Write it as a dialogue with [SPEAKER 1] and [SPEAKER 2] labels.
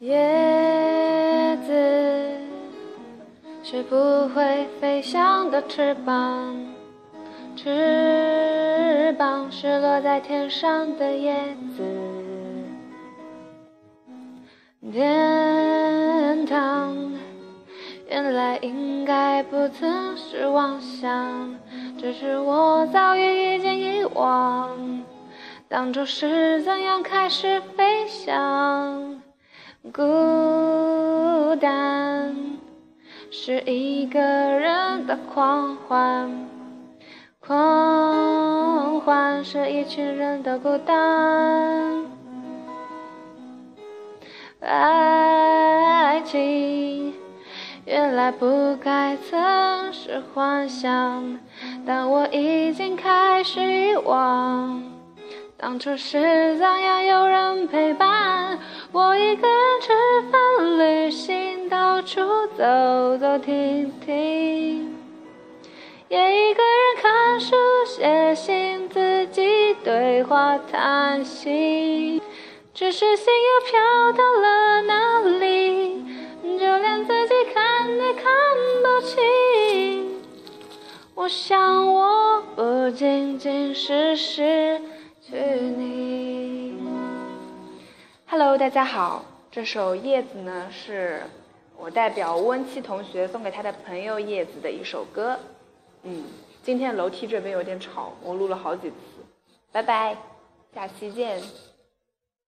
[SPEAKER 1] 叶子是不会飞翔的翅膀，翅膀是落在天上的叶子。天堂原来应该不曾是妄想，只是我早已已经遗忘当初是怎样开始飞翔。孤单是一个人的狂欢，狂欢是一群人的孤单。爱情原来不该曾是幻想，但我已经开始遗忘，当初是怎样有人陪伴。我一个人吃饭、旅行，到处走走停停，也一个人看书、写信，自己对话谈心。只是心又飘到了哪里，就连自己看也看不清。我想，我不仅仅是失。去你
[SPEAKER 2] Hello，大家好，这首《叶子》呢，是我代表温七同学送给他的朋友叶子的一首歌。嗯，今天楼梯这边有点吵，我录了好几次。拜拜，下期见。